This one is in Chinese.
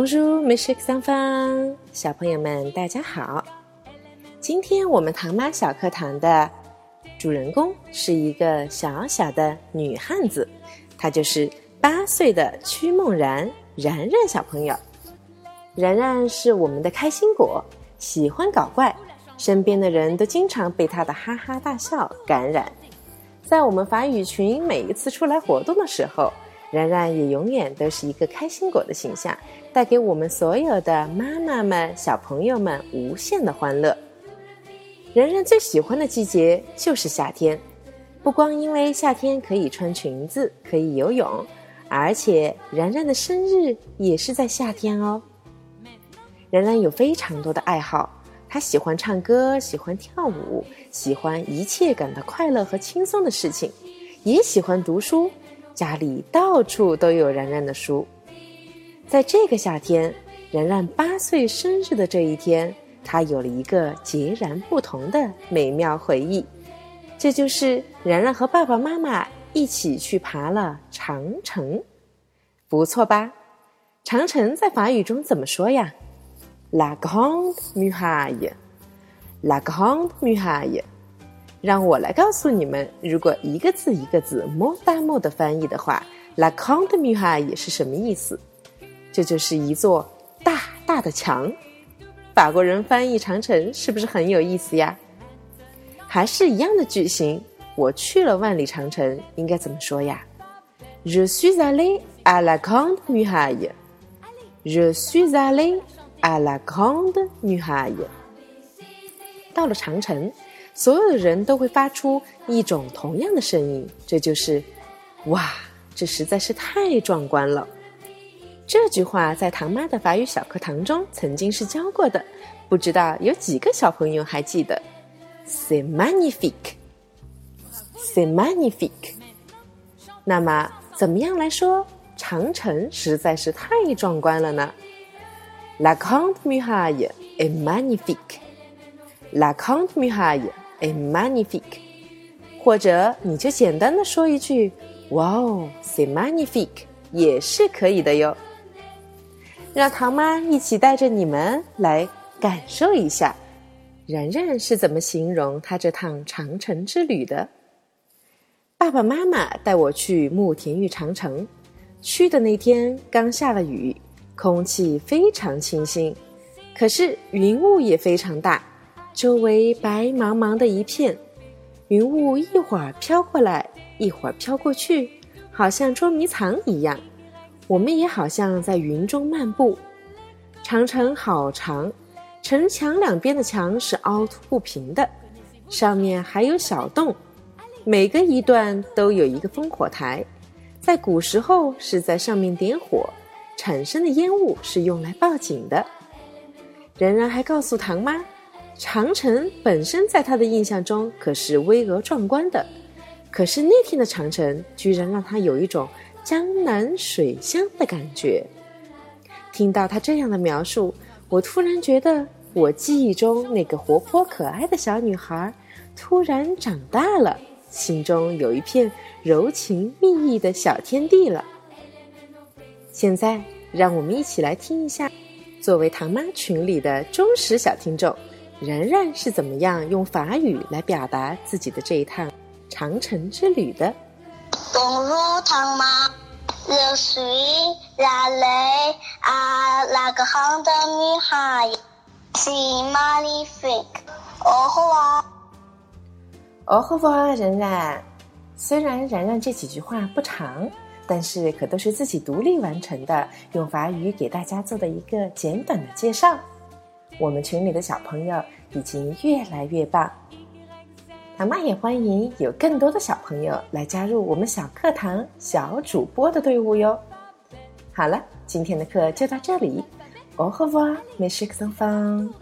Bonjour, mes chers enfants，小朋友们，大家好。今天我们唐妈小课堂的主人公是一个小小的女汉子，她就是八岁的曲梦然，然然小朋友。然然是我们的开心果，喜欢搞怪，身边的人都经常被她的哈哈大笑感染。在我们法语群每一次出来活动的时候。然然也永远都是一个开心果的形象，带给我们所有的妈妈们、小朋友们无限的欢乐。然然最喜欢的季节就是夏天，不光因为夏天可以穿裙子、可以游泳，而且然然的生日也是在夏天哦。然然有非常多的爱好，他喜欢唱歌，喜欢跳舞，喜欢一切感到快乐和轻松的事情，也喜欢读书。家里到处都有然然的书。在这个夏天，然然八岁生日的这一天，他有了一个截然不同的美妙回忆。这就是然然和爸爸妈妈一起去爬了长城，不错吧？长城在法语中怎么说呀？La grande muraille，La grande muraille。让我来告诉你们，如果一个字一个字 m o 大 m 的翻译的话，la grande muraille 是什么意思？这就是一座大大的墙。法国人翻译长城是不是很有意思呀？还是一样的句型，我去了万里长城，应该怎么说呀？Je suis allé à la grande muraille. Je suis allé à la grande muraille. 到了长城。所有的人都会发出一种同样的声音，这就是“哇，这实在是太壮观了”。这句话在唐妈的法语小课堂中曾经是教过的，不知道有几个小朋友还记得？C'est magnifique，C'est magnifique。那么，怎么样来说长城实在是太壮观了呢？La grande muraille est magnifique，La grande muraille。a magnifique，或者你就简单的说一句“哇哦，c'est magnifique” 也是可以的哟。让唐妈一起带着你们来感受一下，然然是怎么形容他这趟长城之旅的。爸爸妈妈带我去慕田峪长城，去的那天刚下了雨，空气非常清新，可是云雾也非常大。周围白茫茫的一片，云雾一会儿飘过来，一会儿飘过去，好像捉迷藏一样。我们也好像在云中漫步。长城好长，城墙两边的墙是凹凸不平的，上面还有小洞，每隔一段都有一个烽火台，在古时候是在上面点火，产生的烟雾是用来报警的。然然还告诉唐妈。长城本身在他的印象中可是巍峨壮观的，可是那天的长城居然让他有一种江南水乡的感觉。听到他这样的描述，我突然觉得我记忆中那个活泼可爱的小女孩突然长大了，心中有一片柔情蜜意的小天地了。现在，让我们一起来听一下，作为唐妈群里的忠实小听众。然然是怎么样用法语来表达自己的这一趟长城之旅的？Bonjour, 唐妈，Je suis allé à la grande muraille. C'est magnifique. Au revoir. Au revoir, 然然。虽然然然这几句话不长，但是可都是自己独立完成的，用法语给大家做的一个简短的介绍。我们群里的小朋友已经越来越棒，妈妈也欢迎有更多的小朋友来加入我们小课堂小主播的队伍哟。好了，今天的课就到这里，哦呵哇，美食课上方。